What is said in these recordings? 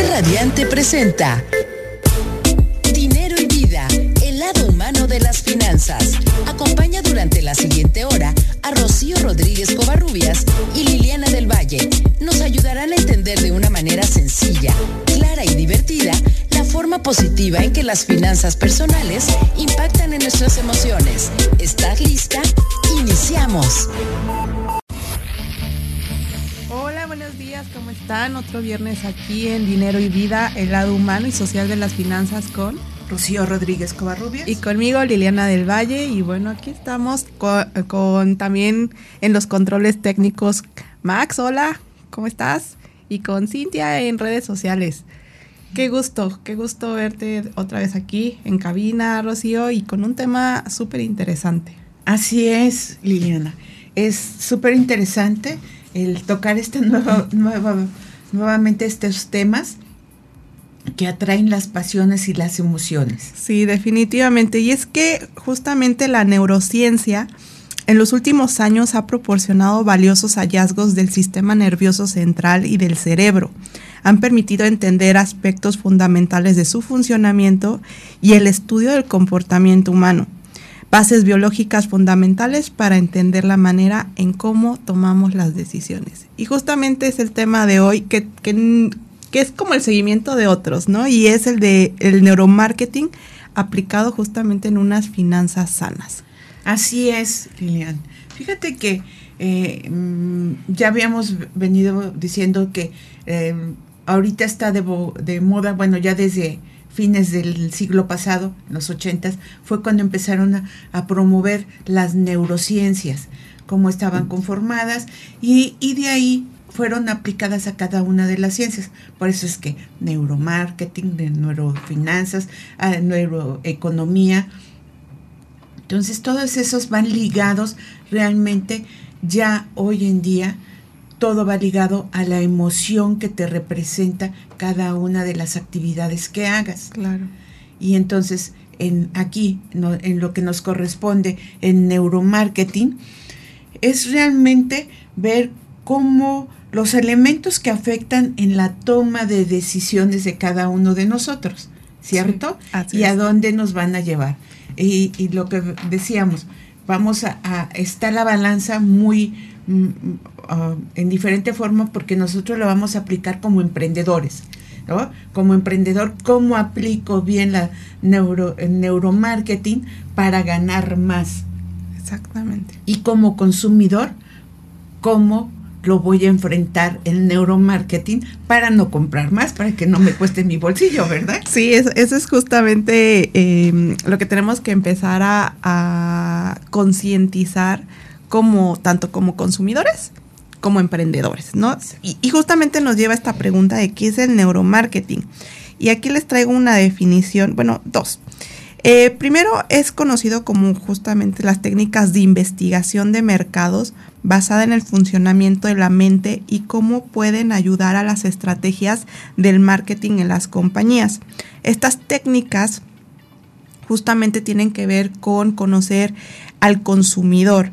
Radiante presenta Dinero y Vida, el lado humano de las finanzas. Acompaña durante la siguiente hora a Rocío Rodríguez Covarrubias y Liliana del Valle. Nos ayudarán a entender de una manera sencilla, clara y divertida la forma positiva en que las finanzas personales impactan en nuestras emociones. ¿Estás lista? Iniciamos. ¿Cómo están? Otro viernes aquí en Dinero y Vida, el lado humano y social de las finanzas con Rocío Rodríguez Covarrubias. Y conmigo Liliana del Valle. Y bueno, aquí estamos con, con, también en los controles técnicos Max, hola, ¿cómo estás? Y con Cintia en redes sociales. Qué gusto, qué gusto verte otra vez aquí en cabina, Rocío, y con un tema súper interesante. Así es, Liliana. Es súper interesante el tocar este nuevo, nueva, nuevamente estos temas que atraen las pasiones y las emociones. Sí, definitivamente. Y es que justamente la neurociencia en los últimos años ha proporcionado valiosos hallazgos del sistema nervioso central y del cerebro. Han permitido entender aspectos fundamentales de su funcionamiento y el estudio del comportamiento humano bases biológicas fundamentales para entender la manera en cómo tomamos las decisiones. Y justamente es el tema de hoy que, que, es como el seguimiento de otros, ¿no? Y es el de el neuromarketing aplicado justamente en unas finanzas sanas. Así es, Lilian. Fíjate que eh, ya habíamos venido diciendo que eh, ahorita está de, de moda, bueno, ya desde fines del siglo pasado, en los ochentas, fue cuando empezaron a, promover las neurociencias, cómo estaban conformadas, y, y, de ahí fueron aplicadas a cada una de las ciencias. Por eso es que neuromarketing, neurofinanzas, neuroeconomía. Entonces todos esos van ligados realmente ya hoy en día todo va ligado a la emoción que te representa cada una de las actividades que hagas. Claro. Y entonces, en aquí, no, en lo que nos corresponde en neuromarketing, es realmente ver cómo los elementos que afectan en la toma de decisiones de cada uno de nosotros, ¿cierto? Sí, y a dónde nos van a llevar. Y, y lo que decíamos, vamos a, a está la balanza muy uh, en diferente forma porque nosotros lo vamos a aplicar como emprendedores. ¿no? Como emprendedor, ¿cómo aplico bien la neuro, el neuromarketing para ganar más? Exactamente. Y como consumidor, ¿cómo lo voy a enfrentar el neuromarketing para no comprar más, para que no me cueste mi bolsillo, ¿verdad? Sí, eso, eso es justamente eh, lo que tenemos que empezar a, a concientizar como tanto como consumidores como emprendedores, ¿no? Y, justamente nos lleva a esta pregunta de qué es el neuromarketing. Y aquí les traigo una definición, bueno, dos. Eh, primero es conocido como justamente las técnicas de investigación de mercados basada en el funcionamiento de la mente y cómo pueden ayudar a las estrategias del marketing en las compañías. Estas técnicas justamente tienen que ver con conocer al consumidor,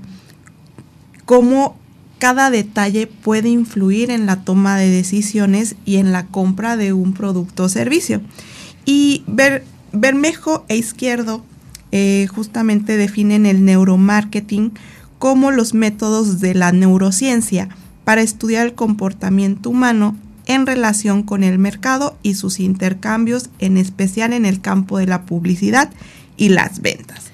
cómo cada detalle puede influir en la toma de decisiones y en la compra de un producto o servicio. Y Ber, Bermejo e Izquierdo eh, justamente definen el neuromarketing como los métodos de la neurociencia para estudiar el comportamiento humano en relación con el mercado y sus intercambios, en especial en el campo de la publicidad y las ventas.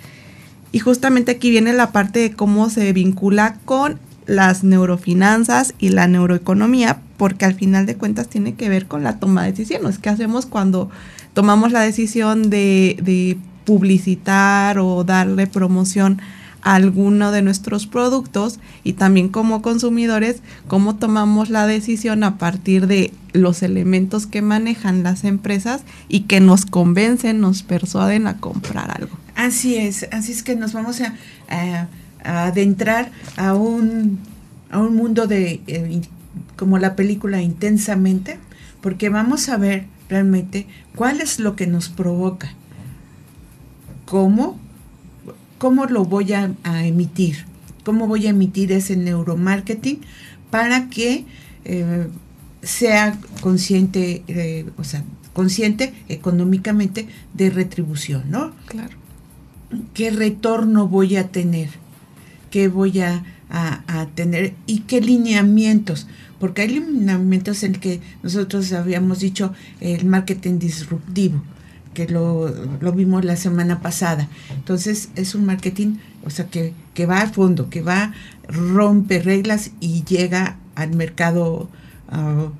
Y justamente aquí viene la parte de cómo se vincula con las neurofinanzas y la neuroeconomía, porque al final de cuentas tiene que ver con la toma de decisiones. ¿Qué hacemos cuando tomamos la decisión de, publicitar o darle promoción a alguno de nuestros productos? Y también como consumidores, cómo tomamos la decisión a partir de los elementos que manejan las empresas y que nos convencen, nos persuaden a comprar algo. Así es, así es que nos vamos a, a a adentrar a un, a un mundo de, eh, como la película intensamente, porque vamos a ver realmente cuál es lo que nos provoca, cómo, cómo lo voy a, a emitir, cómo voy a emitir ese neuromarketing para que eh, sea consciente, eh, o sea, consciente económicamente de retribución, ¿no? Claro. ¿Qué retorno voy a tener? ¿Qué voy a, a tener? ¿Y qué lineamientos? Porque hay lineamientos en que nosotros habíamos dicho el marketing disruptivo que lo, vimos la semana pasada. Entonces es un marketing, o sea, que, que va a fondo, que va, rompe reglas y llega al mercado ah,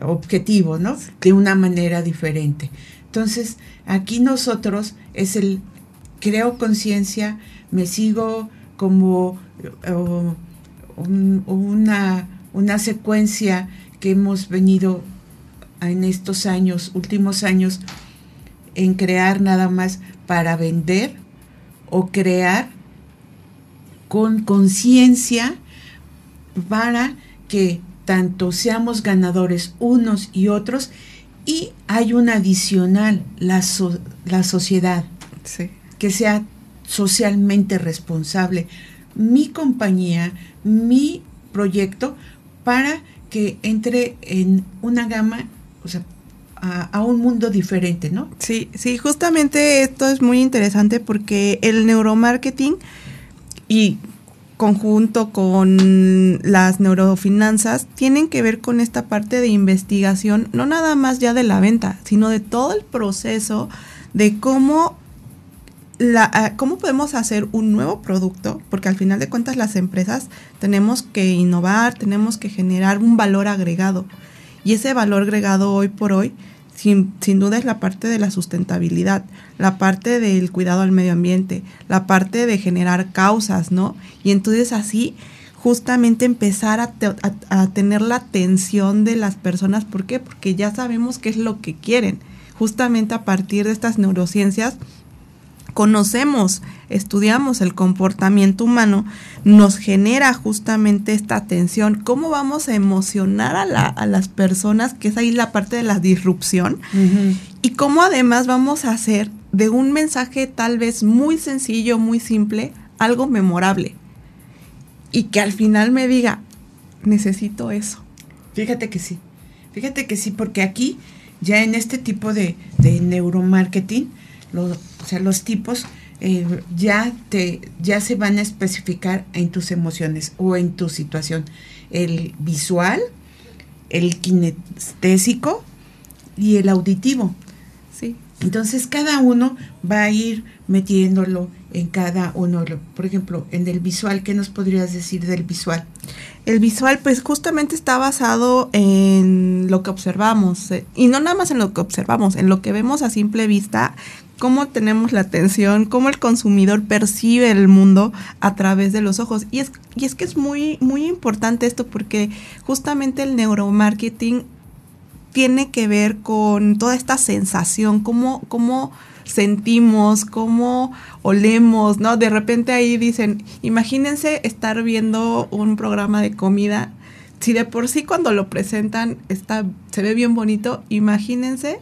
objetivo, ¿no? De una manera diferente. Entonces, aquí nosotros es el creo conciencia, me sigo como uh, una, una secuencia que hemos venido en estos años, últimos años, en crear nada más para vender o crear con conciencia para que tanto seamos ganadores unos y otros y hay un adicional, la, la sociedad, que sea socialmente responsable. Mi compañía, mi proyecto, para que entre en una gama, o sea, a, un mundo diferente, ¿no? Sí, sí, justamente esto es muy interesante porque el neuromarketing y conjunto con las neurofinanzas tienen que ver con esta parte de investigación, no nada más ya de la venta, sino de todo el proceso de cómo la, cómo podemos hacer un nuevo producto, porque al final de cuentas las empresas tenemos que innovar, tenemos que generar un valor agregado. Y ese valor agregado hoy por hoy sin, duda es la parte de la sustentabilidad, la parte del cuidado al medio ambiente, la parte de generar causas, ¿no? Y entonces así justamente empezar a, a, tener la atención de las personas. ¿Por qué? Porque ya sabemos qué es lo que quieren. Justamente a partir de estas neurociencias conocemos, estudiamos el comportamiento humano, nos genera justamente esta atención, cómo vamos a emocionar a, las personas, que es ahí la parte de la disrupción, y cómo además vamos a hacer de un mensaje tal vez muy sencillo, muy simple, algo memorable. Y que al final me diga, necesito eso. Fíjate que sí, fíjate que sí, porque aquí ya en este tipo de, de neuromarketing, los, o sea, los tipos eh, ya, te, ya se van a especificar en tus emociones o en tu situación. El visual, el kinestésico y el auditivo. Sí. Entonces cada uno va a ir metiéndolo en cada uno. Por ejemplo, en el visual, ¿qué nos podrías decir del visual? El visual, pues justamente está basado en lo que observamos, eh, y no nada más en lo que observamos, en lo que vemos a simple vista, cómo tenemos la atención, cómo el consumidor percibe el mundo a través de los ojos. Y es, y es que es muy, muy importante esto porque justamente el neuromarketing tiene que ver con toda esta sensación, cómo, cómo sentimos, cómo olemos, ¿no? De repente ahí dicen, imagínense estar viendo un programa de comida, si de por sí cuando lo presentan está, se ve bien bonito, imagínense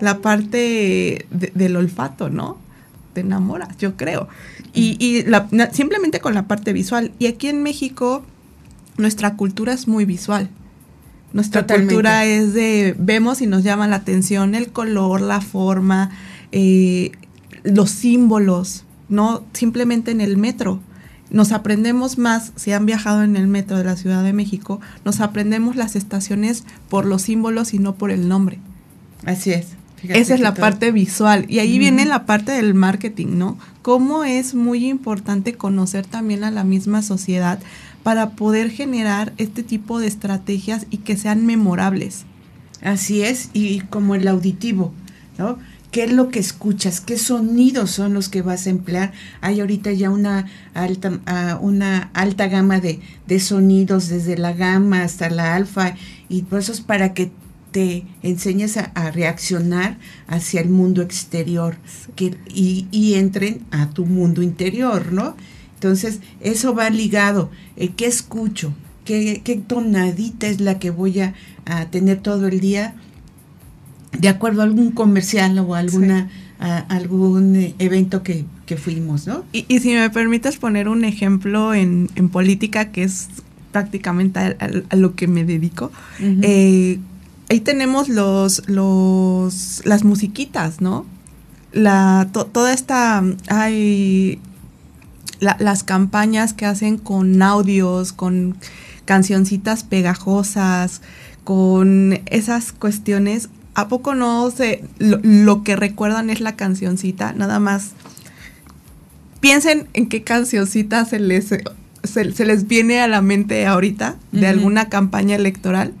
la parte del olfato, ¿no? Te enamoras, yo creo. Y, y simplemente con la parte visual. Y aquí en México, nuestra cultura es muy visual. Nuestra cultura es de, vemos y nos llama la atención el color, la forma, eh, los símbolos, no simplemente en el metro. Nos aprendemos más, si han viajado en el metro de la Ciudad de México, nos aprendemos las estaciones por los símbolos y no por el nombre. Así es. Esa es la parte visual. Y ahí viene la parte del marketing, ¿no? Cómo es muy importante conocer también a la misma sociedad para poder generar este tipo de estrategias y que sean memorables. Así es, y como el auditivo, ¿no? ¿Qué es lo que escuchas? ¿Qué sonidos son los que vas a emplear? Hay ahorita ya una alta, ah, una alta gama de, de, sonidos, desde la gama hasta la alfa, y por eso es para que te enseñes a, reaccionar hacia el mundo exterior que, y, entren a tu mundo interior, ¿no? Entonces, eso va ligado. Eh, ¿Qué escucho? ¿Qué, ¿Qué, tonadita es la que voy a, tener todo el día? De acuerdo a algún comercial o alguna, algún eh, evento que, que fuimos, ¿no? Y, y, si me permites poner un ejemplo en, en política que es prácticamente a, lo que me dedico, eh, ahí tenemos los, los, las musiquitas, ¿no? La, toda esta, hay las campañas que hacen con audios, con cancioncitas pegajosas, con esas cuestiones, ¿a poco no sé, lo, que recuerdan es la cancioncita? Nada más piensen en qué cancioncita se les, se, les viene a la mente ahorita de alguna campaña electoral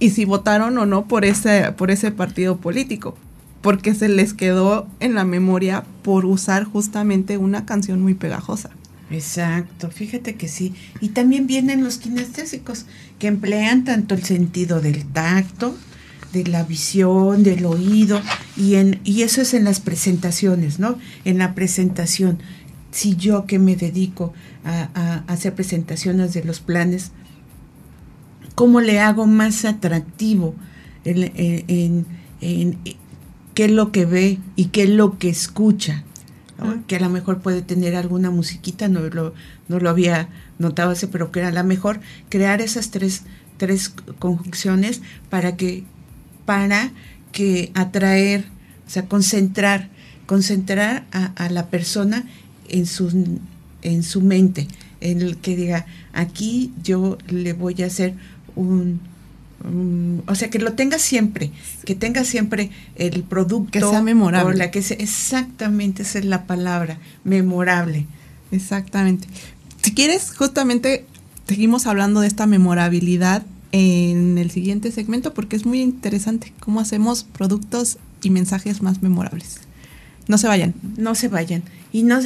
y si votaron o no por ese, por ese partido político, porque se les quedó en la memoria por usar justamente una canción muy pegajosa. Exacto, fíjate que sí. Y también vienen los kinestésicos, que emplean tanto el sentido del tacto, de la visión, del oído, y, en, y eso es en las presentaciones, ¿no? En la presentación. Si yo que me dedico a, hacer presentaciones de los planes, ¿cómo le hago más atractivo en, qué es lo que ve y qué es lo que escucha? que a lo mejor puede tener alguna musiquita, no lo, no lo había notado ese, pero que a lo mejor crear esas tres, tres conjunciones para que, para que atraer, o sea, concentrar, concentrar a, la persona en su, en su mente, en el que diga, aquí yo le voy a hacer un, o sea, que lo tenga siempre, que tenga siempre el producto. Que sea memorable. la que exactamente, esa es la palabra, memorable. Exactamente. Si quieres, justamente seguimos hablando de esta memorabilidad en el siguiente segmento porque es muy interesante cómo hacemos productos y mensajes más memorables. No se vayan. No se vayan. Y no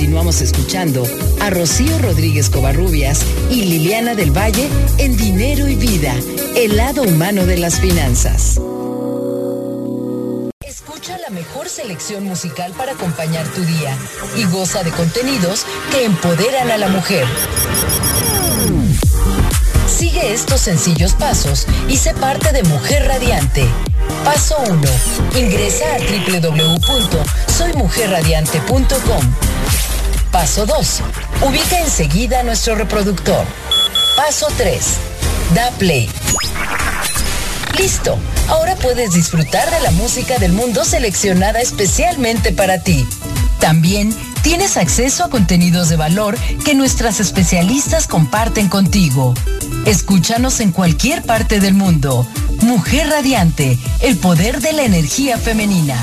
continuamos escuchando a Rocío Rodríguez Covarrubias y Liliana del Valle en Dinero y Vida, el lado humano de las finanzas. Escucha la mejor selección musical para acompañar tu día y goza de contenidos que empoderan a la mujer. Sigue estos sencillos pasos y sé parte de Mujer Radiante. Paso 1. Ingresa a www.soymujerradiante.com Paso 2. Ubica enseguida nuestro reproductor. Paso 3. Da play. Listo. Ahora puedes disfrutar de la música del mundo seleccionada especialmente para ti. También tienes acceso a contenidos de valor que nuestras especialistas comparten contigo. Escúchanos en cualquier parte del mundo. Mujer Radiante, el poder de la energía femenina.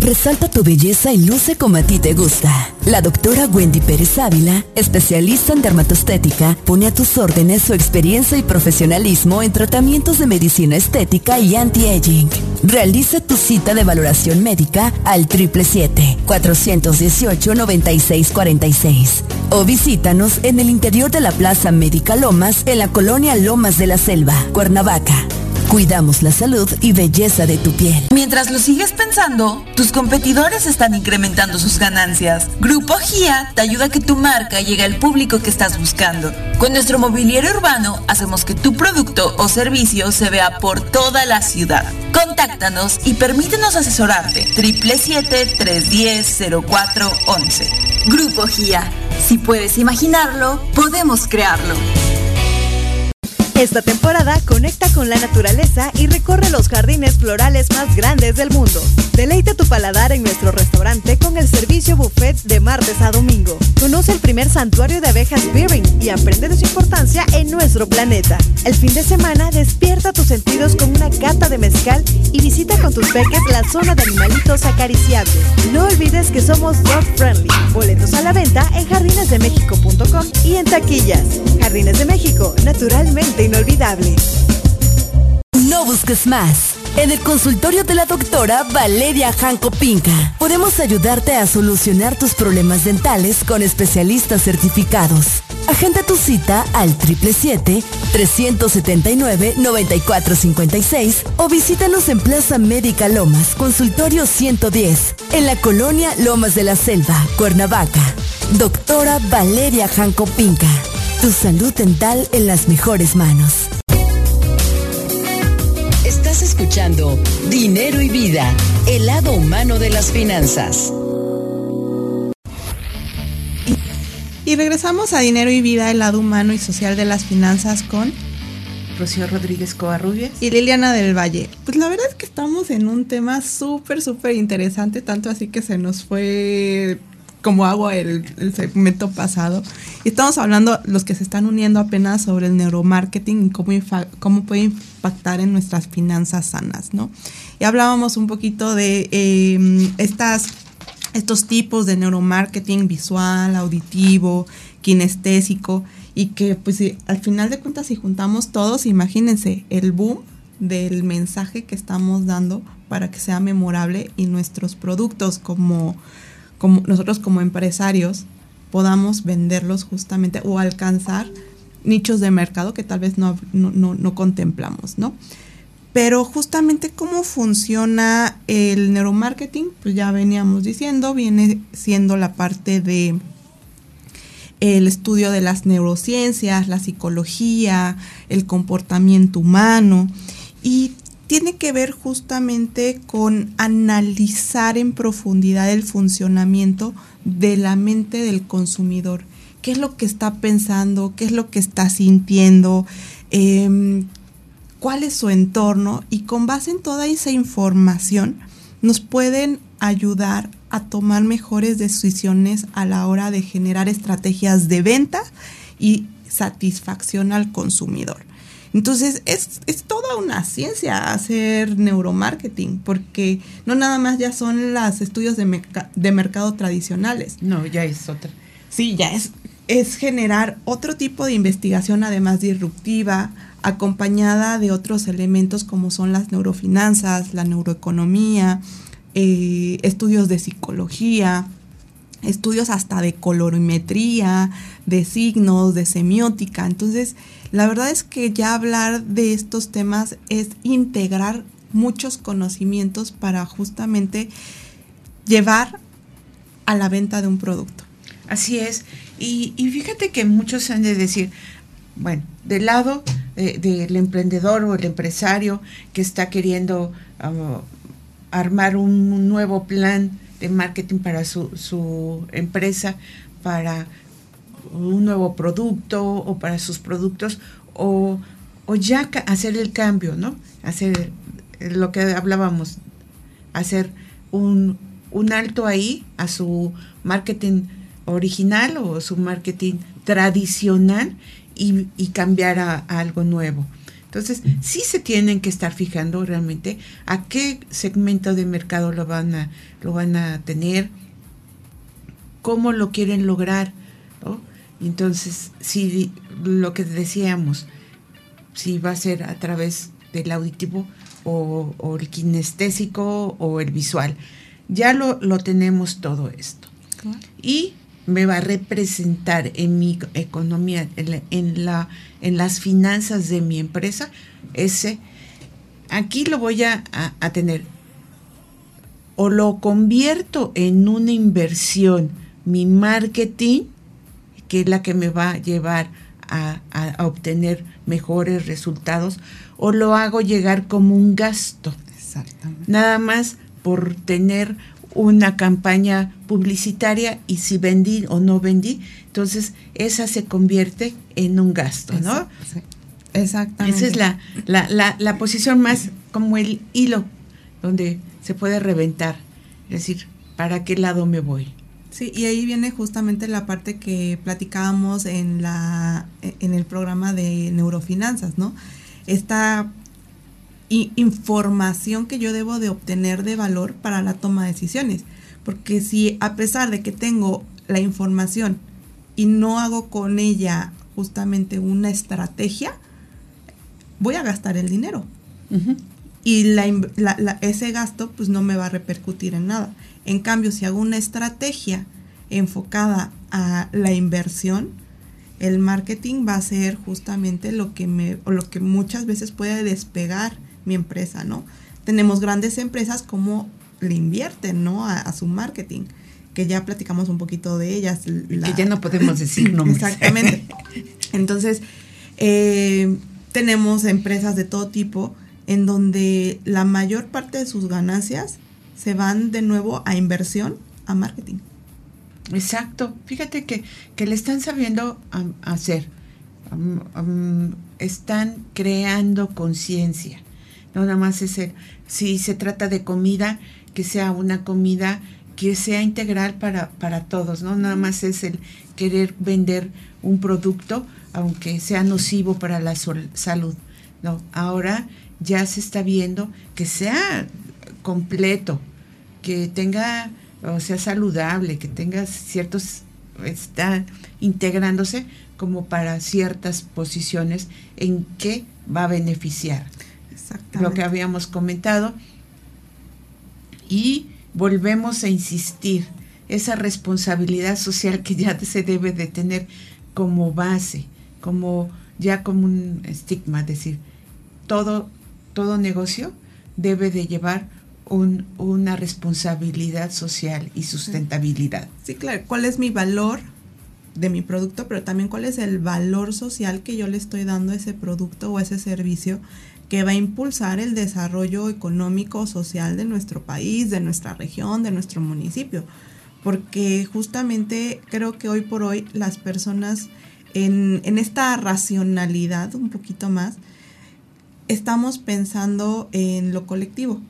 Resalta tu belleza y luce como a ti te gusta. La doctora Wendy Pérez Ávila, especialista en dermatostética, pone a tus órdenes su experiencia y profesionalismo en tratamientos de medicina estética y anti-aging. Realiza tu cita de valoración médica al 777-418-9646 o visítanos en el interior de la Plaza Médica Lomas en la colonia Lomas de la Selva, Cuernavaca. Cuidamos la salud y belleza de tu piel. Mientras lo sigues pensando, tus competidores están incrementando sus ganancias. Grupo GIA te ayuda a que tu marca llegue al público que estás buscando. Con nuestro mobiliario urbano hacemos que tu producto o servicio se vea por toda la ciudad. Contáctanos y permítenos asesorarte. 777-310-0411. Grupo GIA. Si puedes imaginarlo, podemos crearlo. Esta temporada conecta con la naturaleza y recorre los jardines florales más grandes del mundo. Deleita tu paladar en nuestro restaurante con el servicio buffet de martes a domingo. Conoce el primer santuario de abejas Beering y aprende de su importancia en nuestro planeta. El fin de semana despierta tus sentidos con una cata de mezcal y visita con tus peques la zona de animalitos acariciables. No olvides que somos dog friendly. Boletos a la venta en jardinesdemexico.com y en taquillas. Jardines de México, naturalmente inolvidable. No busques más. En el consultorio de la doctora Valeria Janco Pinca, podemos ayudarte a solucionar tus problemas dentales con especialistas certificados. Agenda tu cita al 777-379-9456 o visítanos en Plaza Médica Lomas, consultorio 110, en la colonia Lomas de la Selva, Cuernavaca. Doctora Valeria Janco Pinca. Tu salud dental en las mejores manos escuchando Dinero y Vida, el lado humano de las finanzas. Y regresamos a Dinero y Vida, el lado humano y social de las finanzas con Rocío Rodríguez Covarrubias y Liliana del Valle. Pues la verdad es que estamos en un tema súper, súper interesante, tanto así que se nos fue como agua el, el, segmento pasado. Y estamos hablando, los que se están uniendo apenas, sobre el neuromarketing y cómo, cómo puede impactar en nuestras finanzas sanas, ¿no? Y hablábamos un poquito de eh, estas estos tipos de neuromarketing visual, auditivo, kinestésico y que pues al final de cuentas si juntamos todos, imagínense el boom del mensaje que estamos dando para que sea memorable y nuestros productos como, como nosotros como empresarios podamos venderlos justamente o alcanzar nichos de mercado que tal vez no, no, no, no contemplamos, ¿no? Pero justamente cómo funciona el neuromarketing, pues ya veníamos diciendo, viene siendo la parte de el estudio de las neurociencias, la psicología, el comportamiento humano y tiene que ver justamente con analizar en profundidad el funcionamiento de la mente del consumidor. ¿Qué es lo que está pensando? ¿Qué es lo que está sintiendo? Eh, cuál es su entorno y con base en toda esa información nos pueden ayudar a tomar mejores decisiones a la hora de generar estrategias de venta y satisfacción al consumidor. Entonces es, es, toda una ciencia hacer neuromarketing, porque no nada más ya son los estudios de, de mercado tradicionales. No, ya es otra. Sí, ya es, es generar otro tipo de investigación además disruptiva, acompañada de otros elementos como son las neurofinanzas, la neuroeconomía, eh, estudios de psicología, estudios hasta de colorimetría, de signos, de semiótica. Entonces, la verdad es que ya hablar de estos temas es integrar muchos conocimientos para justamente llevar a la venta de un producto. Así es. Y, fíjate que muchos han de decir, bueno, del lado eh, del emprendedor o el empresario que está queriendo uh, armar un nuevo plan de marketing para su, empresa, para un nuevo producto o para sus productos, o, o ya hacer el cambio, ¿no? Hacer lo que hablábamos, hacer un, un alto ahí a su marketing original o su marketing tradicional y, y cambiar a, algo nuevo. Entonces, sí se tienen que estar fijando realmente a qué segmento de mercado lo van a, lo van a tener, cómo lo quieren lograr. Entonces, si lo que decíamos, si va a ser a través del auditivo o, o el kinestésico o el visual, ya lo, lo tenemos todo esto. Y me va a representar en mi economía, en, la, en, la, en las finanzas de mi empresa, ese, aquí lo voy a, a, a, tener. O lo convierto en una inversión, mi marketing, que es la que me va a llevar a, a obtener mejores resultados, o lo hago llegar como un gasto. Exactamente. Nada más por tener una campaña publicitaria y si vendí o no vendí, entonces esa se convierte en un gasto, ¿no? Exactamente. Esa es la, la, la, la, posición más como el hilo donde se puede reventar, es decir, ¿para qué lado me voy? Sí, y ahí viene justamente la parte que platicábamos en, la, en el programa de neurofinanzas, ¿no? Esta información que yo debo de obtener de valor para la toma de decisiones. Porque si a pesar de que tengo la información y no hago con ella justamente una estrategia, voy a gastar el dinero. Y la, la, la, ese gasto pues no me va a repercutir en nada. En cambio, si hago una estrategia enfocada a la inversión, el marketing va a ser justamente lo que me, o lo que muchas veces puede despegar mi empresa, ¿no? Tenemos grandes empresas como le invierten, ¿no? A, a su marketing, que ya platicamos un poquito de ellas. La... Que ya no podemos decir nombres. Exactamente. Entonces, eh, tenemos empresas de todo tipo en donde la mayor parte de sus ganancias se van de nuevo a inversión, a marketing. Exacto. Fíjate que, que le están sabiendo hacer. están creando conciencia. No nada más es el, si se trata de comida, que sea una comida que sea integral para, para todos, ¿no? Nada más es el querer vender un producto, aunque sea nocivo para la salud. No, ahora ya se está viendo que sea completo, que tenga, o sea, saludable, que tenga ciertos, está integrándose como para ciertas posiciones en que va a beneficiar. Lo que habíamos comentado. Y volvemos a insistir, esa responsabilidad social que ya se debe de tener como base, como ya como un estigma, es decir, todo, todo negocio debe de llevar una responsabilidad social y sustentabilidad. Sí, claro. ¿Cuál es mi valor de mi producto, pero también cuál es el valor social que yo le estoy dando a ese producto o a ese servicio que va a impulsar el desarrollo económico, social de nuestro país, de nuestra región, de nuestro municipio? Porque justamente creo que hoy por hoy las personas en, en esta racionalidad un poquito más, estamos pensando en lo colectivo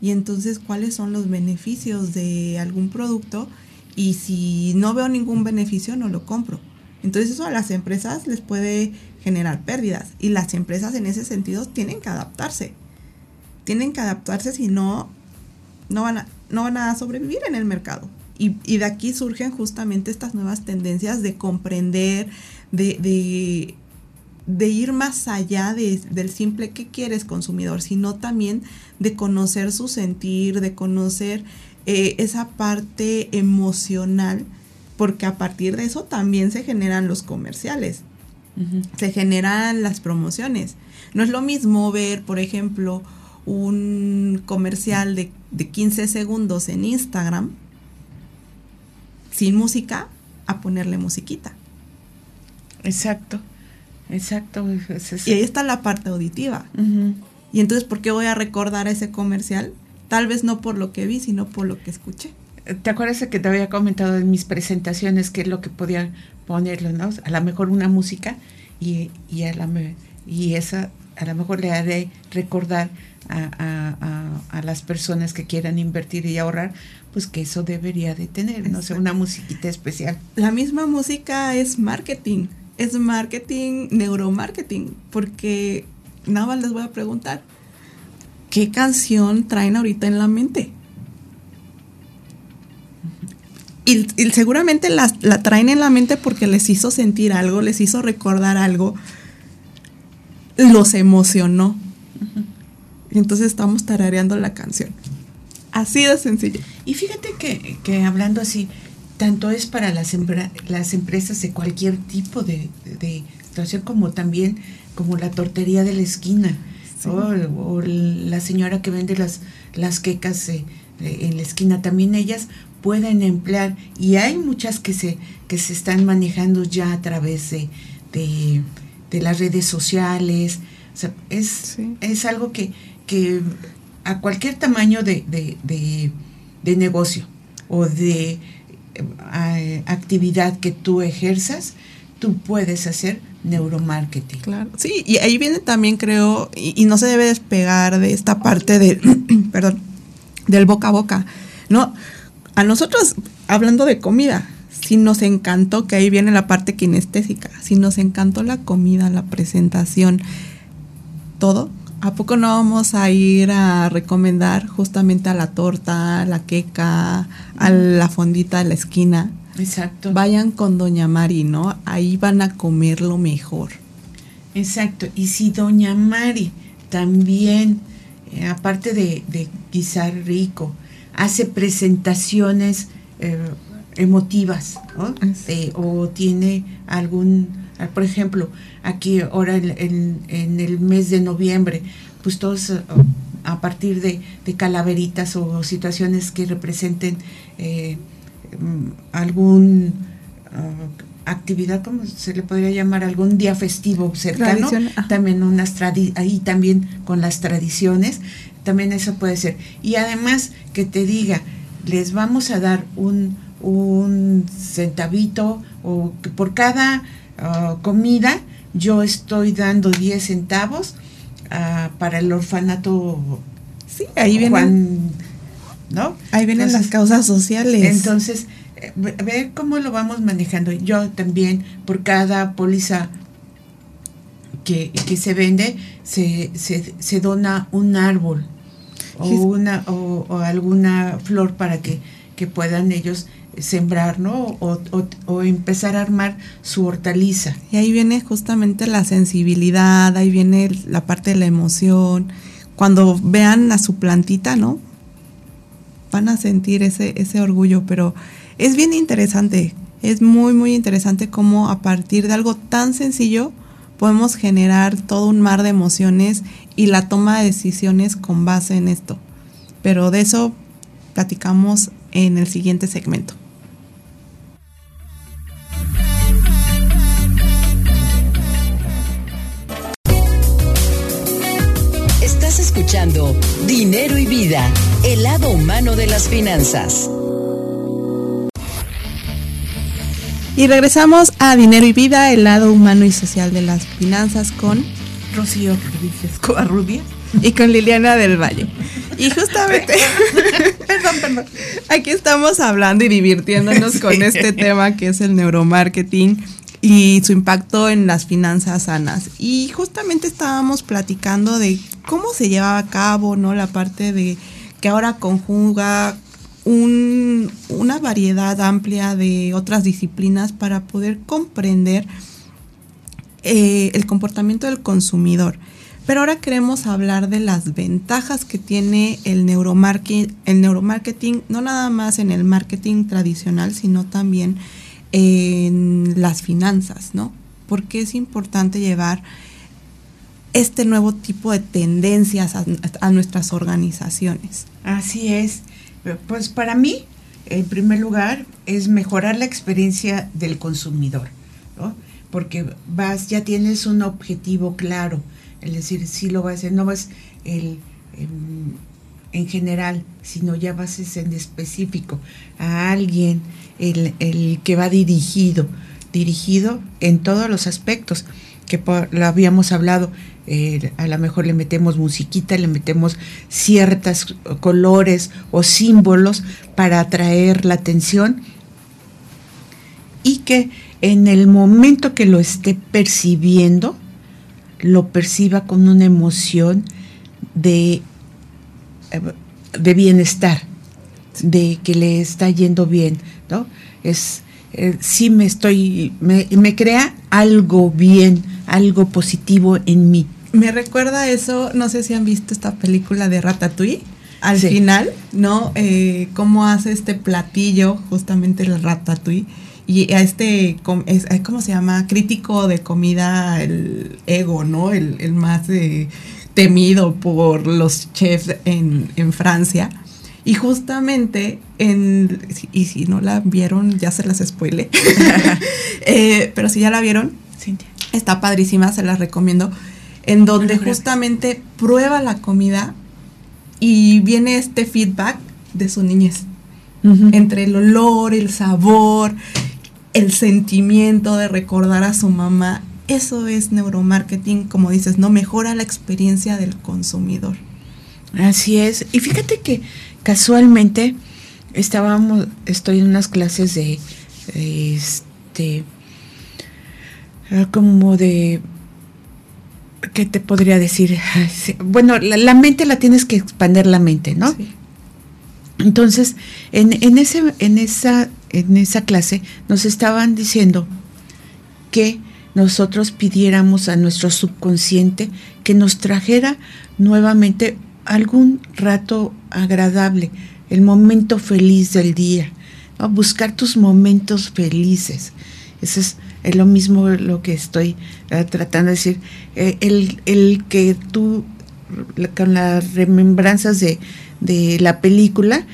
y entonces cuáles son los beneficios de algún producto y si no veo ningún beneficio no lo compro. Entonces eso a las empresas les puede generar pérdidas y las empresas en ese sentido tienen que adaptarse. Tienen que adaptarse si no, no van a, no van a sobrevivir en el mercado. Y, de aquí surgen justamente estas nuevas tendencias de comprender, de, de de ir más allá del simple qué quieres consumidor, sino también de conocer su sentir, de conocer eh, esa parte emocional, porque a partir de eso también se generan los comerciales, se generan las promociones. No es lo mismo ver, por ejemplo, un comercial de, de 15 segundos en Instagram sin música a ponerle musiquita. Exacto. Exacto. Y ahí está la parte auditiva. Y entonces, ¿por qué voy a recordar ese comercial? Tal vez no por lo que vi, sino por lo que escuché. ¿Te acuerdas que te había comentado en mis presentaciones qué es lo que podía ponerlo, no? A lo mejor una música y, y, a la, y esa a lo mejor le haré recordar a, a, a, las personas que quieran invertir y ahorrar, pues que eso debería de tener, no sé, una musiquita especial. La misma música es marketing es marketing, neuromarketing, porque nada más les voy a preguntar, ¿qué canción traen ahorita en la mente? Y, seguramente la, traen en la mente porque les hizo sentir algo, les hizo recordar algo, los emocionó. entonces estamos tarareando la canción. Así de sencillo. Y fíjate que, que hablando así, tanto es para las, las empresas de cualquier tipo de, situación como también como la tortería de la esquina o, la señora que vende las, las quecas eh, en la esquina, también ellas pueden emplear y hay muchas que se, que se están manejando ya a través de, de, las redes sociales. es, es algo que, que a cualquier tamaño de, de negocio o de actividad que tú ejerzas, tú puedes hacer neuromarketing. Claro, sí, y ahí viene también, creo, y, no se debe despegar de esta parte de, perdón, del boca a boca, ¿no? A nosotros, hablando de comida, si nos encantó, que ahí viene la parte kinestésica, si nos encantó la comida, la presentación, todo, ¿A poco no vamos a ir a recomendar justamente a la torta, a la queca, a la fondita de la esquina? Exacto. Vayan con Doña Mari, ¿no? Ahí van a comer lo mejor. Exacto. Y si Doña Mari también, eh, aparte de, de, guisar rico, hace presentaciones eh, emotivas, ¿no? o tiene algún por ejemplo, aquí ahora en, el mes de noviembre, pues todos eh, a partir de, calaveritas o situaciones que representen eh, mm, algún, ah, actividad, como se le podría llamar, algún día festivo cercano, también unas tradi ahí también con las tradiciones, también eso puede ser. Y además que te diga, les vamos a dar un, un centavito o que por cada ah, comida yo estoy dando 10 centavos ah, para el orfanato Sí, ahí vienen, Juan, ¿no? ahí vienen las causas sociales. entonces, eh, ve- ver cómo lo vamos manejando. Yo también, por cada póliza que, que se vende, se, se, se dona un árbol o, una, o, o alguna flor para que, que puedan ellos sembrar, ¿no? O, o- empezar a armar su hortaliza. Y ahí viene justamente la sensibilidad, ahí viene la parte de la emoción. Cuando vean a su plantita, ¿no? Van a sentir ese, ese orgullo, pero es bien interesante, es muy, muy interesante cómo a partir de algo tan sencillo podemos generar todo un mar de emociones y la toma de decisiones con base en esto. Pero de eso platicamos en el siguiente segmento. Estás escuchando Dinero y Vida, el lado humano de las finanzas. Y regresamos a Dinero y Vida, el lado humano y social de las finanzas con Rocío Rodríguez Covarrubias. Y con Liliana del Valle. Y justamente, perdón, perdón, aquí estamos hablando y divirtiéndonos con este tema que es el neuromarketing y su impacto en las finanzas sanas. Y justamente estábamos platicando de cómo se lleva a cabo, ¿no? La parte de que ahora conjuga un- una variedad amplia de otras disciplinas para poder comprender eh, el comportamiento del consumidor. Pero ahora queremos hablar de las ventajas que tiene el neuromarketing, el neuromarketing, no nada más en el marketing tradicional, sino también en las finanzas, ¿no? Porque es importante llevar este nuevo tipo de tendencias a, nuestras organizaciones. Así es. Pues para mí, en primer lugar, es mejorar la experiencia del consumidor, ¿no? Porque vas, ya tienes un objetivo claro, es decir, si lo vas a hacer, no vas el, em, en general, sino ya vas es en específico a alguien, el, el que va dirigido, dirigido en todos los aspectos que por- lo habíamos hablado, eh, a lo mejor le metemos musiquita, le metemos ciertos colores o símbolos para atraer la atención y que en el momento que lo esté percibiendo, lo perciba con una emoción de, de bienestar, de que le está yendo bien, ¿no? Es, eh, sí me estoy, me, me crea algo bien, algo positivo en mí. Me recuerda eso, no sé si han visto esta película de Ratatouille. Al Sí. final, ¿no? Eh, cómo hace este platillo, justamente el Ratatouille. Y a este, ¿cómo se llama? Crítico de comida, el ego, ¿no? El, el más eh, temido por los chefs en, en Francia. Y justamente, en, y si no la vieron, ya se las spoilé. Eh, pero si ya la vieron, Cintia. Está padrísima, se las recomiendo. En donde justamente prueba la comida y viene este feedback de su niñez. Entre el olor, el sabor, el sentimiento de recordar a su mamá. Eso es neuromarketing, como dices, ¿no? Mejora la experiencia del consumidor. Así es. Y fíjate que casualmente estábamos, estoy en unas clases de, este, ah, como de, ¿qué te podría decir? Bueno, la, la mente la tienes que expander la mente, ¿no? Sí. Entonces, en, en, ese, en, esa, en esa clase nos estaban diciendo que nosotros pidiéramos a nuestro subconsciente que nos trajera nuevamente algún rato agradable, el momento feliz del día, ¿no? buscar tus momentos felices. Eso es, lo mismo lo que estoy eh, tratando de decir. Eh, el, el que tú, con las remembranzas de, de la película,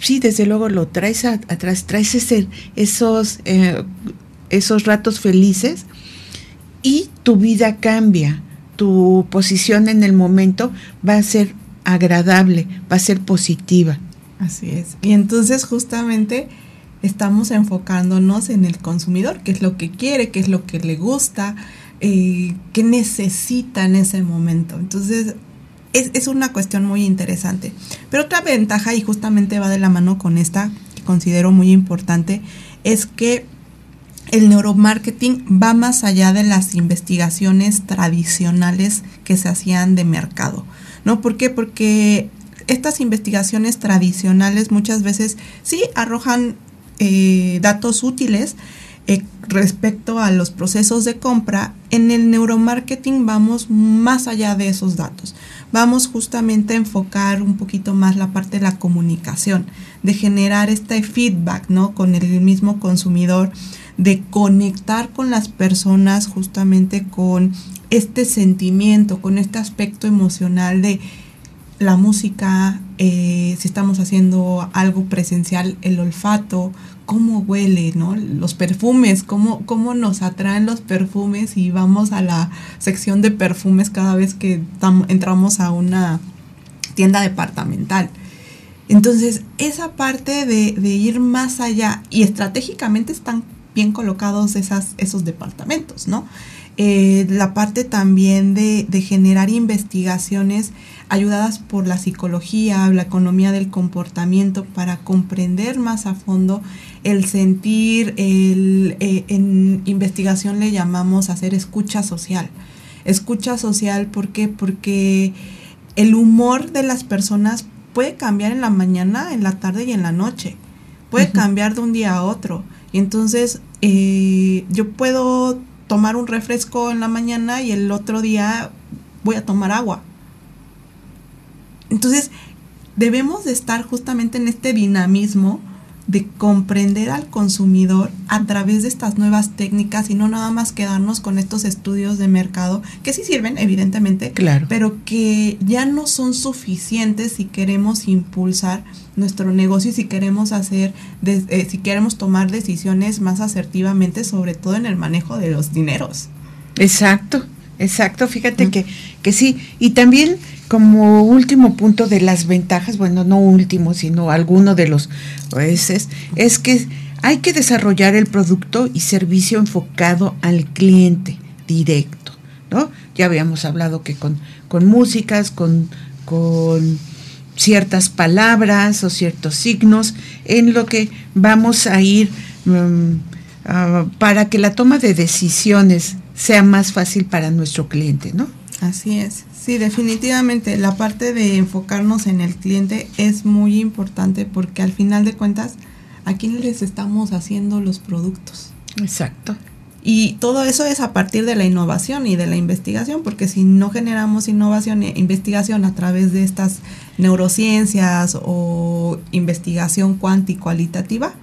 sí, desde luego lo traes atrás, traes ese, esos eh, esos ratos felices y tu vida cambia. Tu posición en el momento va a ser agradable, va a ser positiva. Así es. Y entonces justamente estamos enfocándonos en el consumidor, qué es lo que quiere, qué es lo que le gusta, eh, qué necesita en ese momento. Entonces, es, es, una cuestión muy interesante. Pero otra ventaja, y justamente va de la mano con esta, que considero muy importante, es que el neuromarketing va más allá de las investigaciones tradicionales que se hacían de mercado. ¿No? ¿Por qué? Porque estas investigaciones tradicionales muchas veces sí arrojan eh, datos útiles eh, respecto a los procesos de compra. En el neuromarketing vamos más allá de esos datos. Vamos justamente a enfocar un poquito más la parte de la comunicación, de generar este feedback ¿no? con el mismo consumidor de conectar con las personas justamente con este sentimiento, con este aspecto emocional de la música, eh, si estamos haciendo algo presencial, el olfato, cómo huele, ¿no? Los perfumes, cómo, cómo nos atraen los perfumes y vamos a la sección de perfumes cada vez que entramos a una tienda departamental. Entonces, esa parte de, ir más allá y estratégicamente están bien colocados esos departamentos, ¿no? Eh, la parte también de, generar investigaciones ayudadas por la psicología, la economía del comportamiento para comprender más a fondo el sentir, el, eh, en investigación le llamamos hacer escucha social. Escucha social, ¿por qué? Porque el humor de las personas puede cambiar en la mañana, en la tarde y en la noche. Puede cambiar de un día a otro. Y entonces eh, yo puedo tomar un refresco en la mañana y el otro día voy a tomar agua. Entonces, debemos de estar justamente en este dinamismo de comprender al consumidor a través de estas nuevas técnicas y no nada más quedarnos con estos estudios de mercado que sí sirven evidentemente, claro. pero que ya no son suficientes si queremos impulsar nuestro negocio y si queremos hacer eh, si queremos tomar decisiones más asertivamente sobre todo en el manejo de los dineros. Exacto, exacto, fíjate que que sí y también como último punto de las ventajas, bueno, no último, sino alguno de los jueces, es que hay que desarrollar el producto y servicio enfocado al cliente directo, ¿no? Ya habíamos hablado que con, con músicas, con, con ciertas palabras o ciertos signos, en lo que vamos a ir mm, para que la toma de decisiones sea más fácil para nuestro cliente, ¿no? Así es. Sí, definitivamente la parte de enfocarnos en el cliente es muy importante porque al final de cuentas, ¿a quién les estamos haciendo los productos? Exacto. Y todo eso es a partir de la innovación y de la investigación, porque si no generamos innovación e investigación a través de estas neurociencias o investigación cualitativa,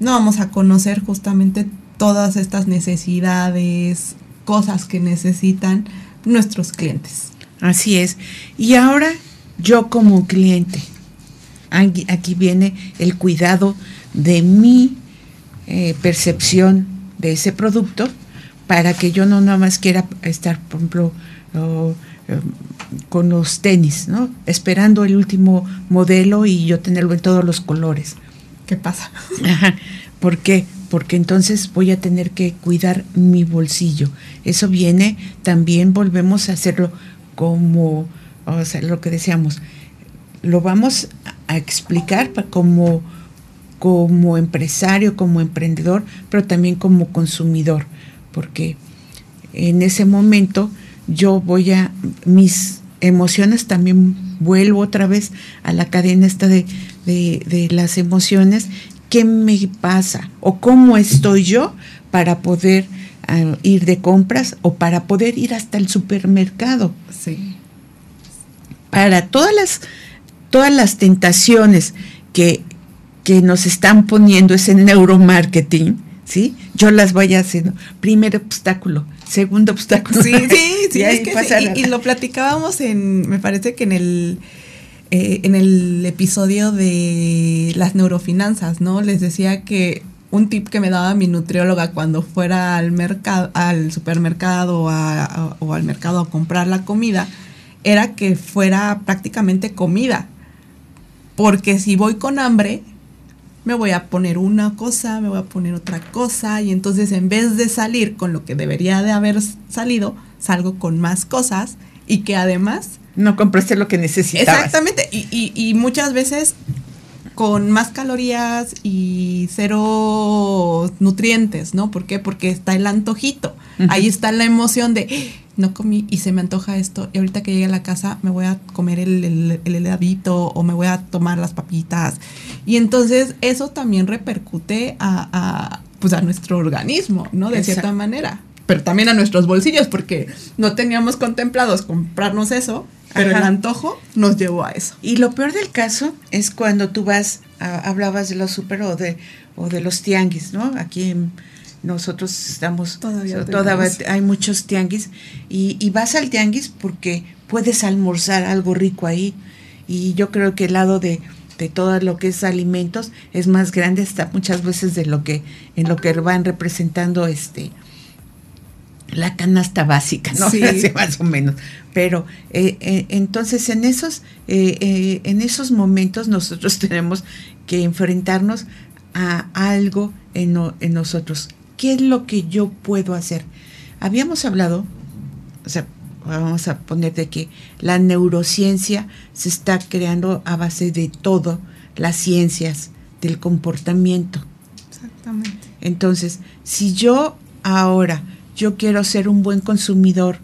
no vamos a conocer justamente todas estas necesidades, cosas que necesitan nuestros clientes. Así es. Y ahora yo como cliente, aquí viene el cuidado de mi eh, percepción de ese producto para que yo no nada más quiera estar, por ejemplo, eh, con los tenis, ¿no? Esperando el último modelo y yo tenerlo en todos los colores. ¿Qué pasa? Ajá. ¿Por qué? Porque entonces voy a tener que cuidar mi bolsillo. Eso viene, también volvemos a hacerlo como, o sea, lo que decíamos, lo vamos a explicar como, como empresario, como emprendedor, pero también como consumidor, porque en ese momento yo voy a, mis emociones también vuelvo otra vez a la cadena esta de, de, de las emociones qué me pasa o cómo estoy yo para poder ah, ir de compras o para poder ir hasta el supermercado. Sí. Para todas las, todas las tentaciones que, que nos están poniendo ese neuromarketing, ¿sí? Yo las voy haciendo. Primer obstáculo, segundo obstáculo. Sí, sí, sí, es que y, lo platicábamos en, me parece que en el eh, en el episodio de las neurofinanzas, ¿no? Les decía que un tip que me daba mi nutrióloga cuando fuera al mercado, al supermercado o al mercado a comprar la comida, era que fuera prácticamente comida. Porque si voy con hambre, me voy a poner una cosa, me voy a poner otra cosa, y entonces en vez de salir con lo que debería de haber salido, salgo con más cosas y que además... No compraste lo que necesitabas. Exactamente, y, y muchas veces con más calorías y cero nutrientes, ¿no? ¿Por qué? Porque está el antojito. Ahí está la emoción de, ¡Ah! no comí y se me antoja esto. Y ahorita que llegue a la casa me voy a comer el, heladito o me voy a tomar las papitas. Y entonces eso también repercute a, pues a nuestro organismo, ¿no? De cierta manera. Pero también a nuestros bolsillos, porque no teníamos contemplados comprarnos eso pero el antojo nos llevó a eso. Y lo peor del caso es cuando tú vas, hablabas de los super o de, o de los tianguis, ¿no? Aquí nosotros estamos, todavía, hay muchos tianguis y, vas al tianguis porque puedes almorzar algo rico ahí. Y yo creo que el lado de, de todo lo que es alimentos es más grande hasta muchas veces de lo que en lo que van representando este la canasta básica, ¿no? Sí. más o menos. Pero eh, eh, entonces en esos, eh, en esos momentos nosotros tenemos que enfrentarnos a algo en, en, nosotros. ¿Qué es lo que yo puedo hacer? Habíamos hablado, o sea, vamos a poner de que la neurociencia se está creando a base de todo, las ciencias del comportamiento. Exactamente. Entonces, si yo ahora yo quiero ser un buen consumidor,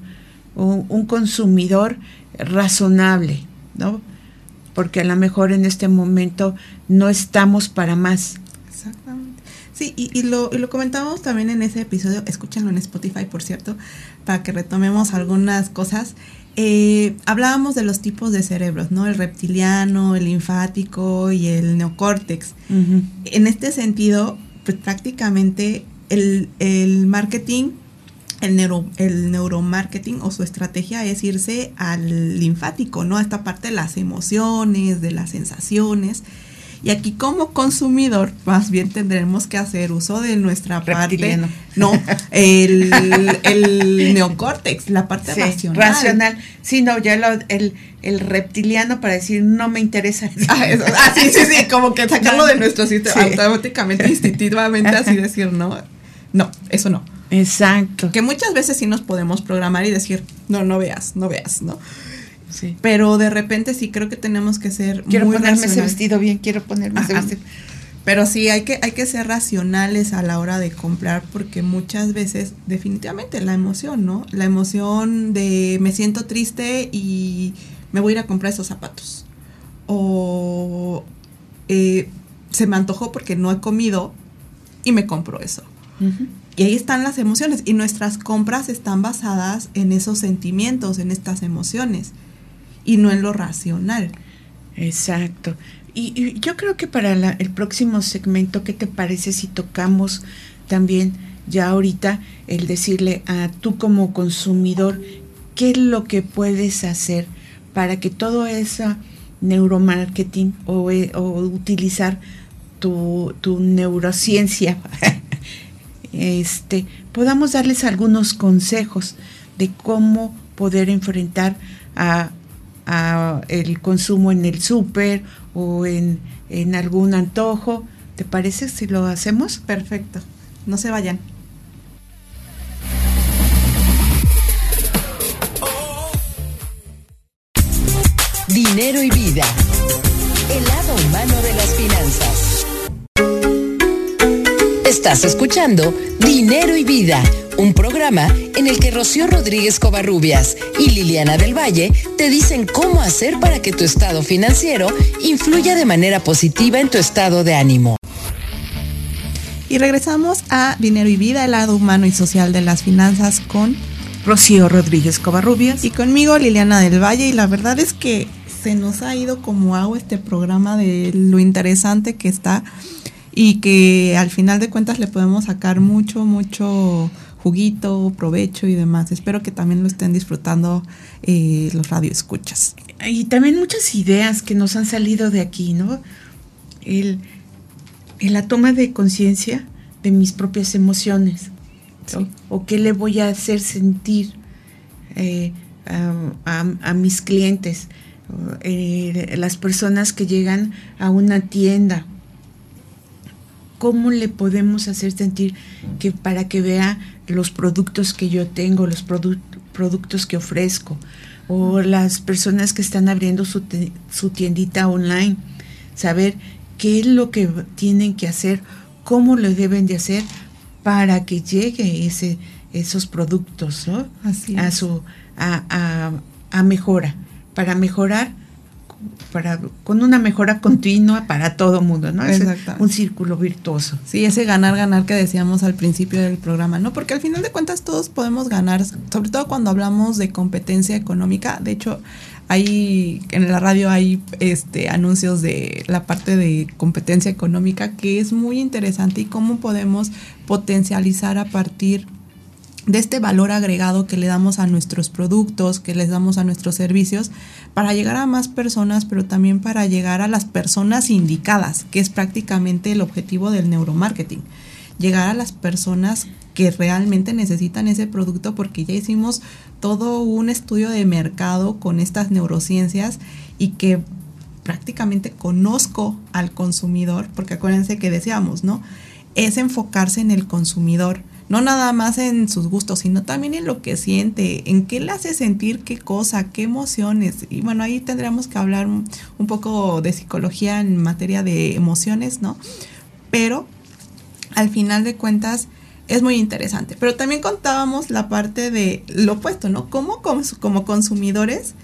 un, consumidor razonable, ¿no? Porque a lo mejor en este momento no estamos para más. Exactamente. Sí, y, lo, y lo comentábamos también en ese episodio, escúchenlo en Spotify, por cierto, para que retomemos algunas cosas. Eh, hablábamos de los tipos de cerebros, ¿no? El reptiliano, el linfático y el neocórtex. En este sentido, pues prácticamente el, el marketing el, neuro, el neuromarketing o su estrategia es irse al linfático, ¿no? A esta parte de las emociones, de las sensaciones. Y aquí como consumidor, más bien tendremos que hacer uso de nuestra parte. No, el, el neocórtex, la parte racional. Racional. Sí, no, ya lo, el, el reptiliano para decir no me interesa. Ah, ah, sí, sí, sí, como que sacarlo de nuestro sistema automáticamente, instintivamente, así decir, no, no, eso no. Exacto. Que muchas veces sí nos podemos programar y decir, no, no veas, no veas, ¿no? Sí. Pero de repente sí creo que tenemos que ser quiero ponerme ese vestido bien, quiero ponerme ese vestido. Pero sí hay que hay que ser racionales a la hora de comprar porque muchas veces definitivamente la emoción, ¿no? La emoción de me siento triste y me voy a ir a comprar esos zapatos. O eh, se me antojó porque no he comido y me compro eso. Y ahí están las emociones y nuestras compras están basadas en esos sentimientos, en estas emociones y no en lo racional. Exacto. Y, yo creo que para el próximo segmento, ¿qué te parece si tocamos también ya ahorita el decirle a tú como consumidor qué es lo que puedes hacer para que todo ese neuromarketing o, eh, o utilizar tu, tu neurociencia este, podamos darles algunos consejos de cómo poder enfrentar a, el consumo en el súper o en, en algún antojo. ¿Te parece si lo hacemos? Perfecto. No se vayan. Dinero y vida. El lado humano de las finanzas. Estás escuchando Dinero y Vida, un programa en el que Rocío Rodríguez Covarrubias y Liliana del Valle te dicen cómo hacer para que tu estado financiero influya de manera positiva en tu estado de ánimo. Y regresamos a Dinero y Vida, el lado humano y social de las finanzas con Rocío Rodríguez Covarrubias y conmigo Liliana del Valle y la verdad es que se nos ha ido como agua este programa de lo interesante que está y que al final de cuentas le podemos sacar mucho, mucho juguito, provecho y demás. Espero que también lo estén disfrutando eh, los radioescuchas. Y también muchas ideas que nos han salido de aquí, ¿no? El, la toma de conciencia de mis propias emociones. O qué le voy a hacer sentir eh, a, mis clientes, eh, las personas que llegan a una tienda. ¿Cómo le podemos hacer sentir que para que vea los productos que yo tengo, los productos que ofrezco? O las personas que están abriendo su, su tiendita online, saber qué es lo que tienen que hacer, cómo lo deben de hacer para que llegue ese, esos productos a su a, a, mejora, para mejorar para, con una mejora continua para todo mundo, ¿no? Es un círculo virtuoso. Sí, ese ganar, ganar que decíamos al principio del programa, ¿no? Porque al final de cuentas todos podemos ganar, sobre todo cuando hablamos de competencia económica. De hecho, hay en la radio hay este anuncios de la parte de competencia económica que es muy interesante y cómo podemos potencializar a partir de este valor agregado que le damos a nuestros productos, que les damos a nuestros servicios, para llegar a más personas, pero también para llegar a las personas indicadas, que es prácticamente el objetivo del neuromarketing. Llegar a las personas que realmente necesitan ese producto porque ya hicimos todo un estudio de mercado con estas neurociencias y que prácticamente conozco al consumidor, porque acuérdense que decíamos, ¿no? Es enfocarse en el consumidor, no nada más en sus gustos, sino también en lo que siente, en qué le hace sentir qué cosa, qué emociones. Y bueno, ahí tendríamos que hablar un, poco de psicología en materia de emociones, ¿no? Pero al final de cuentas es muy interesante. Pero también contábamos la parte de lo opuesto, ¿no? Cómo como consumidores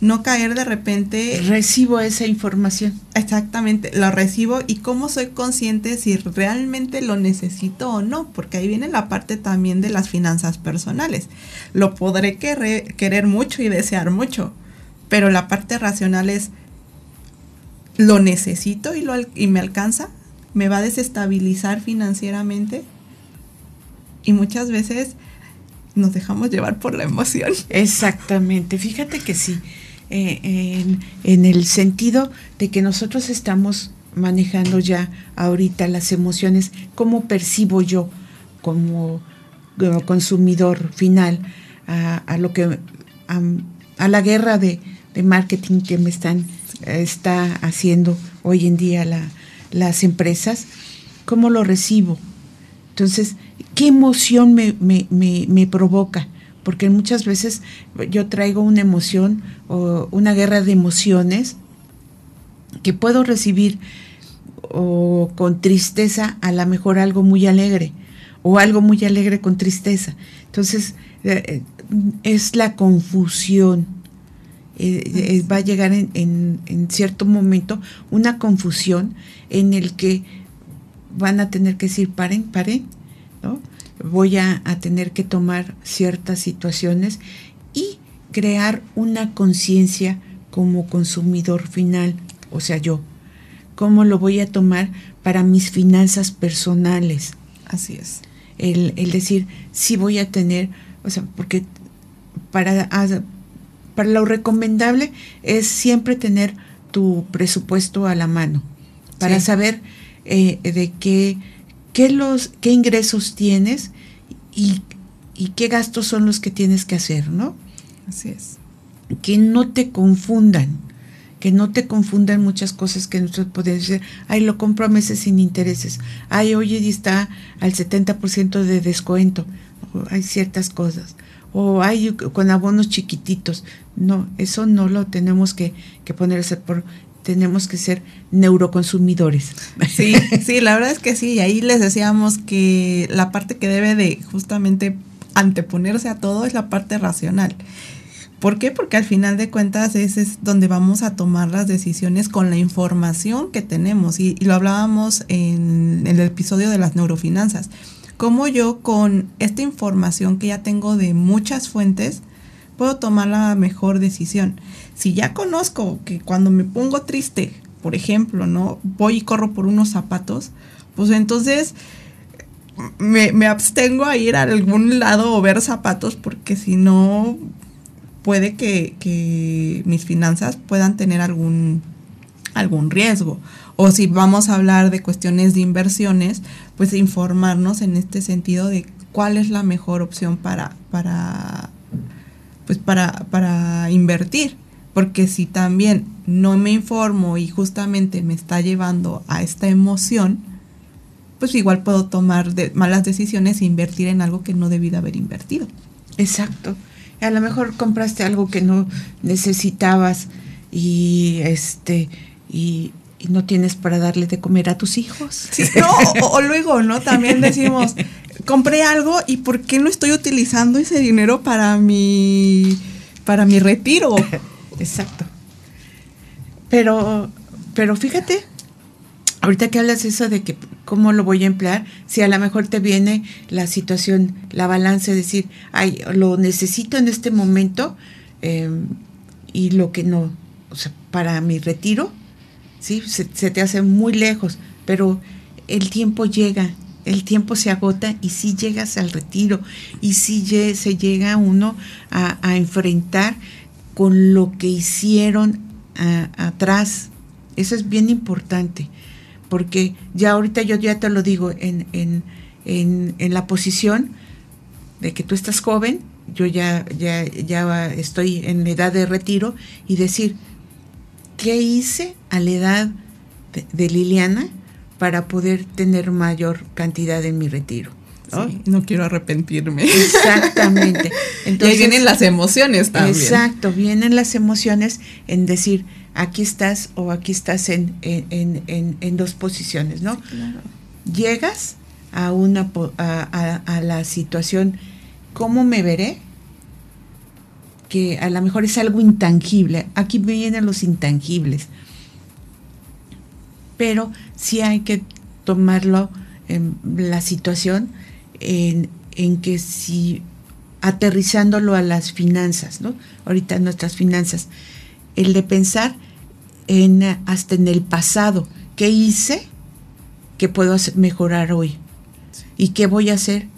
no caer de repente. Recibo esa información. Exactamente, lo recibo y cómo soy consciente si realmente lo necesito o no, porque ahí viene la parte también de las finanzas personales. Lo podré querer, querer mucho y desear mucho, pero la parte racional es, ¿lo necesito y, lo, y me alcanza? ¿Me va a desestabilizar financieramente? Y muchas veces nos dejamos llevar por la emoción. Exactamente, fíjate que sí. Eh, en, el sentido de que nosotros estamos manejando ya ahorita las emociones, cómo percibo yo como, consumidor final a, lo que a, la guerra de, marketing que me están está haciendo hoy en día las empresas, cómo lo recibo. Entonces, ¿qué emoción me, me, me provoca? Porque muchas veces yo traigo una emoción o una guerra de emociones que puedo recibir o con tristeza a lo mejor algo muy alegre o algo muy alegre con tristeza. Entonces eh, eh, es la confusión. Eh, va a llegar en, en, cierto momento una confusión en el que van a tener que decir paren, paren, ¿no? Voy a, tener que tomar ciertas situaciones y crear una conciencia como consumidor final, o sea, yo. ¿Cómo lo voy a tomar para mis finanzas personales? Así es. El, decir, sí voy a tener, o sea, porque para, para lo recomendable es siempre tener tu presupuesto a la mano, para saber eh, de qué qué, los, qué ingresos tienes y, qué gastos son los que tienes que hacer, ¿no? Así es. Que no te confundan, que no te confundan muchas cosas que nosotros podemos decir, ay, lo compro a meses sin intereses, ay, oye, está al 70% de descuento, hay ciertas cosas, o hay con abonos chiquititos. No, eso no lo tenemos que, que ponerse por tenemos que ser neuroconsumidores. Sí, sí, la verdad es que sí, ahí les decíamos que la parte que debe de justamente anteponerse a todo es la parte racional. ¿Por qué? Porque al final de cuentas ese es donde vamos a tomar las decisiones con la información que tenemos. Y, lo hablábamos en, en, el episodio de las neurofinanzas. Cómo yo con esta información que ya tengo de muchas fuentes puedo tomar la mejor decisión si ya conozco que cuando me pongo triste, por ejemplo, ¿no? Voy y corro por unos zapatos, pues entonces me, abstengo a ir a algún lado o ver zapatos porque si no puede que, mis finanzas puedan tener algún algún riesgo. O si vamos a hablar de cuestiones de inversiones, pues informarnos en este sentido de cuál es la mejor opción para, para, pues para, para invertir. Porque si también no me informo y justamente me está llevando a esta emoción, pues igual puedo tomar de malas decisiones e invertir en algo que no debí de haber invertido. Exacto. A lo mejor compraste algo que no necesitabas y este y, no tienes para darle de comer a tus hijos. no, o, luego, ¿no? También decimos, compré algo y ¿por qué no estoy utilizando ese dinero para mi para mi retiro? Exacto. Pero pero fíjate, ahorita que hablas eso de que cómo lo voy a emplear, si a lo mejor te viene la situación, la balance, decir, ay, lo necesito en este momento em, y lo que no, o sea, para mi retiro, ¿sí? Se, te hace muy lejos, pero el tiempo llega, el tiempo se agota y si llegas al retiro y si se llega uno a, enfrentar con lo que hicieron atrás. Eso es bien importante, porque ya ahorita yo ya te lo digo en, en, en, la posición de que tú estás joven, yo ya, ya, ya estoy en edad de retiro y decir, ¿qué hice a la edad de, Liliana para poder tener mayor cantidad en mi retiro? ¿No? quiero arrepentirme. Exactamente. Entonces, y ahí vienen las emociones también. Exacto, vienen las emociones en decir, aquí estás o aquí estás en, en, dos posiciones, ¿no? Llegas a, una, a, a la situación, ¿cómo me veré? que a lo mejor es algo intangible. Aquí vienen los intangibles. Pero sí hay que tomarlo en la situación en, que si aterrizándolo a las finanzas, ¿no? Ahorita nuestras finanzas, el de pensar en hasta en el pasado, ¿qué hice que puedo mejorar hoy? ¿Y qué voy a hacer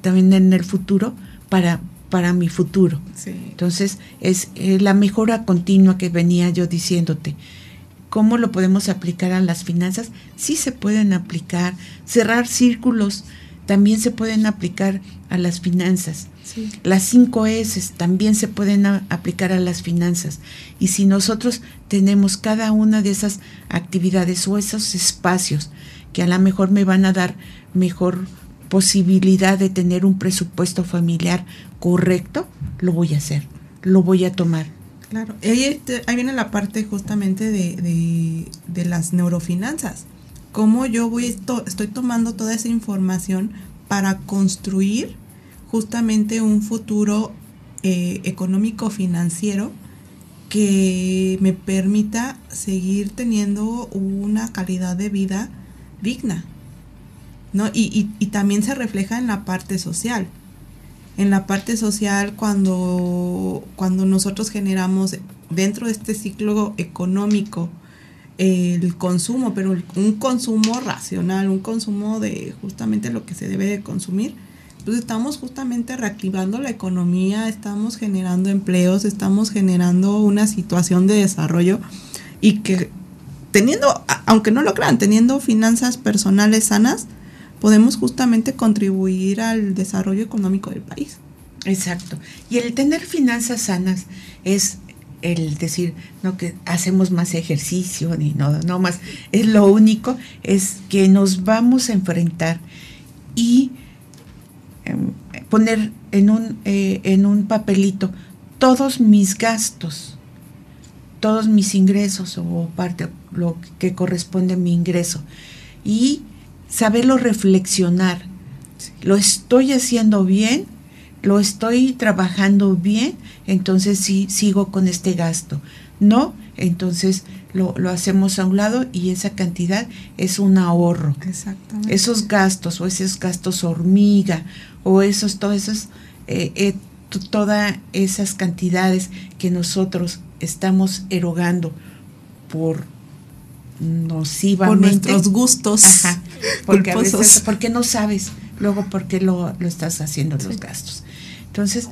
también en el futuro para para mi futuro. Entonces, es la mejora continua que venía yo diciéndote. ¿Cómo lo podemos aplicar a las finanzas? Sí se pueden aplicar. Cerrar círculos también se pueden aplicar a las finanzas. Las cinco S también se pueden aplicar a las finanzas. Y si nosotros tenemos cada una de esas actividades o esos espacios que a lo mejor me van a dar mejor posibilidad de tener un presupuesto familiar correcto, lo voy a hacer, lo voy a tomar. Claro, ahí, ahí viene la parte justamente de, de, las neurofinanzas. Cómo yo voy estoy tomando toda esa información para construir justamente un futuro eh, económico financiero que me permita seguir teniendo una calidad de vida digna. ¿no? Y, y, también se refleja en la parte social. En la parte social, cuando, cuando nosotros generamos dentro de este ciclo económico el consumo, pero un consumo racional, un consumo de justamente lo que se debe de consumir, pues estamos justamente reactivando la economía, estamos generando empleos, estamos generando una situación de desarrollo y que teniendo, aunque no lo crean, teniendo finanzas personales sanas, podemos justamente contribuir al desarrollo económico del país. Exacto. Y el tener finanzas sanas es el decir, no que hacemos más ejercicio ni no, no más, es lo único, es que nos vamos a enfrentar y em, poner en un, eh, en un papelito todos mis gastos, todos mis ingresos o parte, lo que corresponde a mi ingreso y saberlo reflexionar. ¿Lo estoy haciendo bien? ¿Lo estoy trabajando bien? Entonces sí, sigo con este gasto. No, entonces lo, hacemos a un lado y esa cantidad es un ahorro. Exactamente. Esos gastos o esos gastos hormiga o esos, todas esas, eh, eh, todas esas cantidades que nosotros estamos erogando por nocivamente. Por nuestros gustos. Ajá, porque a veces, porque no sabes, luego porque lo, lo estás haciendo los gastos. Entonces,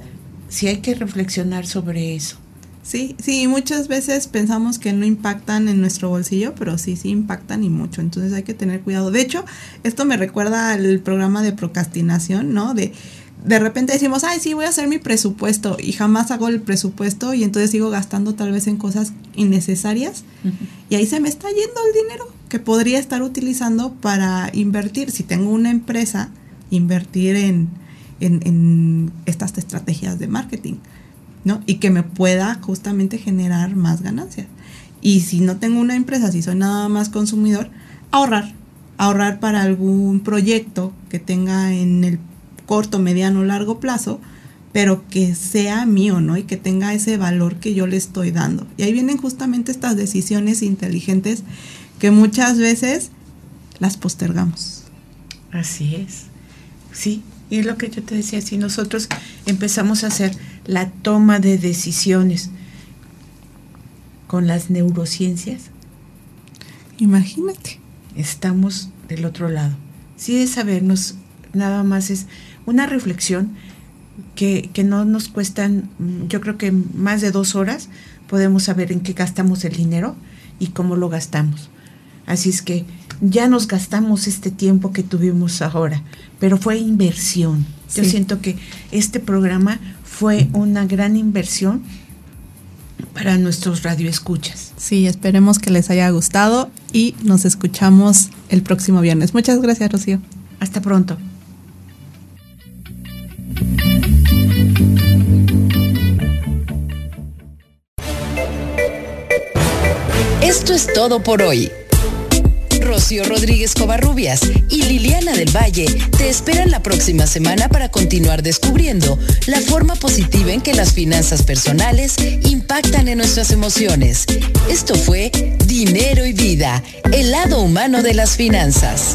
sí hay que reflexionar sobre eso. Sí, sí, muchas veces pensamos que no impactan en nuestro bolsillo, pero sí, sí impactan y mucho. Entonces hay que tener cuidado. De hecho, esto me recuerda al programa de procrastinación, ¿no? De de repente decimos, ay, sí, voy a hacer mi presupuesto y jamás hago el presupuesto y entonces sigo gastando tal vez en cosas innecesarias y ahí se me está yendo el dinero que podría estar utilizando para invertir. Si tengo una empresa, invertir en, en estas estrategias de marketing. ¿no? Y que me pueda justamente generar más ganancias. Y si no tengo una empresa, si soy nada más consumidor, ahorrar. Ahorrar para algún proyecto que tenga en el corto, mediano, largo plazo, pero que sea mío, ¿no? Y que tenga ese valor que yo le estoy dando. Y ahí vienen justamente estas decisiones inteligentes que muchas veces las postergamos. Así es. Sí, y lo que yo te decía, si nosotros empezamos a hacer la toma de decisiones con las neurociencias, imagínate, estamos del otro lado. Sí es sabernos, nada más es una reflexión que, que no nos cuestan, yo creo que más de dos horas podemos saber en qué gastamos el dinero y cómo lo gastamos. Así es que ya nos gastamos este tiempo que tuvimos ahora, pero fue inversión. Yo siento que este programa fue una gran inversión para nuestros radioescuchas. Sí, esperemos que les haya gustado y nos escuchamos el próximo viernes. Muchas gracias, Rocío. Hasta pronto. Esto es todo por hoy. Rocío Rodríguez Covarrubias y Liliana del Valle te esperan la próxima semana para continuar descubriendo la forma positiva en que las finanzas personales impactan en nuestras emociones. Esto fue Dinero y Vida, el lado humano de las finanzas.